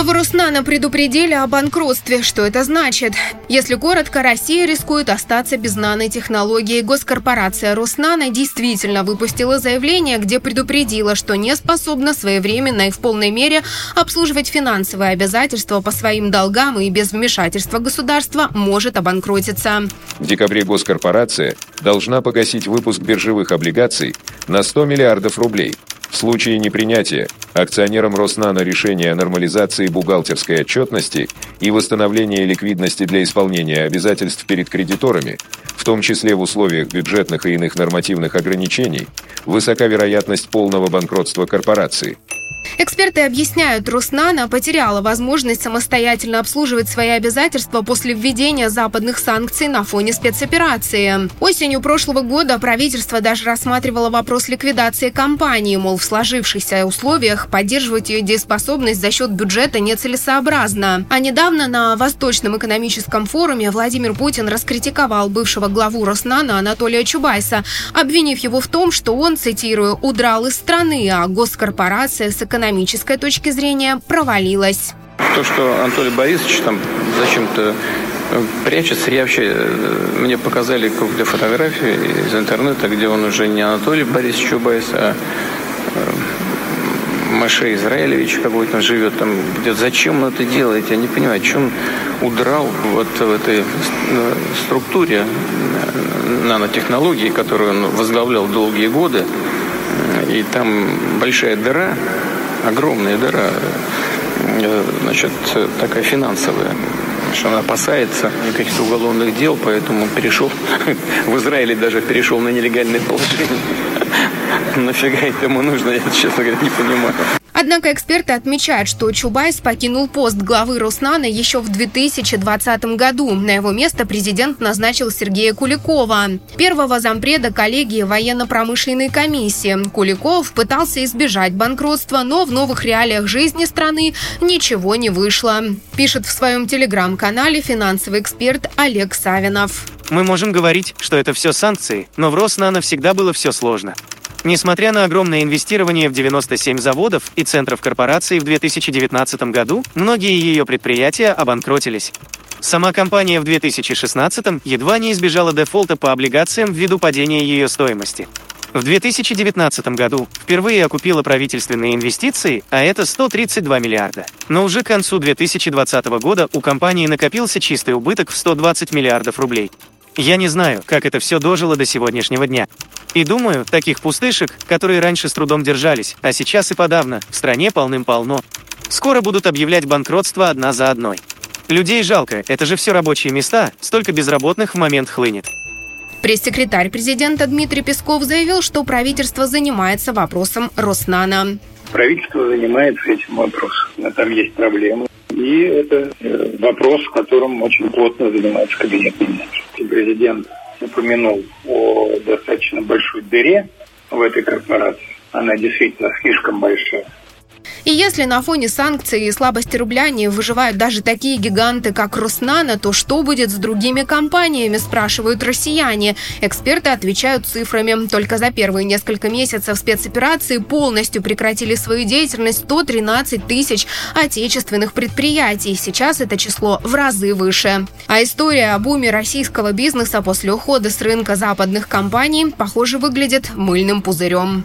В Руснано предупредили о банкротстве. Что это значит? Если коротко, Россия рискует остаться без нанотехнологии. Госкорпорация Руснано действительно выпустила заявление, где предупредила, что не способна своевременно и в полной мере обслуживать финансовые обязательства по своим долгам и без вмешательства государства может обанкротиться. В декабре госкорпорация должна погасить выпуск биржевых облигаций на 100 миллиардов рублей – в случае непринятия акционерам Роснано решения о нормализации бухгалтерской отчетности и восстановлении ликвидности для исполнения обязательств перед кредиторами, в том числе в условиях бюджетных и иных нормативных ограничений, высока вероятность полного банкротства корпорации – Эксперты объясняют, Руснана потеряла возможность самостоятельно обслуживать свои обязательства после введения западных санкций на фоне спецоперации. Осенью прошлого года правительство даже рассматривало вопрос ликвидации компании, мол, в сложившихся условиях поддерживать ее дееспособность за счет бюджета нецелесообразно. А недавно на Восточном экономическом форуме Владимир Путин раскритиковал бывшего главу Роснана Анатолия Чубайса, обвинив его в том, что он, цитирую, «удрал из страны, а госкорпорация с экономической точки зрения провалилась. То, что Анатолий Борисович там зачем-то э, прячется. Я вообще, э, мне показали какую-то фотографию из интернета, где он уже не Анатолий Борисович Чубайс, а э, Маше Израилевич какой-то живет там. Где, зачем он это делает? Я не понимаю, чем удрал вот в этой структуре нанотехнологии, которую он возглавлял долгие годы. И там большая дыра, огромная дыра, э, значит, такая финансовая что она опасается каких-то уголовных дел, поэтому перешел в Израиле даже перешел на нелегальное положение. Нафига это ему нужно, я, честно говоря, не понимаю. Однако эксперты отмечают, что Чубайс покинул пост главы Роснана еще в 2020 году. На его место президент назначил Сергея Куликова, первого зампреда коллегии военно-промышленной комиссии. Куликов пытался избежать банкротства, но в новых реалиях жизни страны ничего не вышло. Пишет в своем телеграм-канале финансовый эксперт Олег Савинов. Мы можем говорить, что это все санкции, но в Роснано всегда было все сложно. Несмотря на огромное инвестирование в 97 заводов и центров корпорации в 2019 году, многие ее предприятия обанкротились. Сама компания в 2016 едва не избежала дефолта по облигациям ввиду падения ее стоимости. В 2019 году впервые окупила правительственные инвестиции, а это 132 миллиарда. Но уже к концу 2020 года у компании накопился чистый убыток в 120 миллиардов рублей. Я не знаю, как это все дожило до сегодняшнего дня. И думаю, таких пустышек, которые раньше с трудом держались, а сейчас и подавно, в стране полным-полно. Скоро будут объявлять банкротство одна за одной. Людей жалко, это же все рабочие места, столько безработных в момент хлынет. Пресс-секретарь президента Дмитрий Песков заявил, что правительство занимается вопросом Роснана. Правительство занимается этим вопросом. Но там есть проблемы. И это э, вопрос, которым очень плотно занимается кабинет министров. Президент упомянул о достаточно большой дыре в этой корпорации. Она действительно слишком большая. И если на фоне санкций и слабости рубля не выживают даже такие гиганты, как Роснано, то что будет с другими компаниями, спрашивают россияне. Эксперты отвечают цифрами. Только за первые несколько месяцев спецоперации полностью прекратили свою деятельность 113 тысяч отечественных предприятий. Сейчас это число в разы выше. А история о буме российского бизнеса после ухода с рынка западных компаний, похоже, выглядит мыльным пузырем.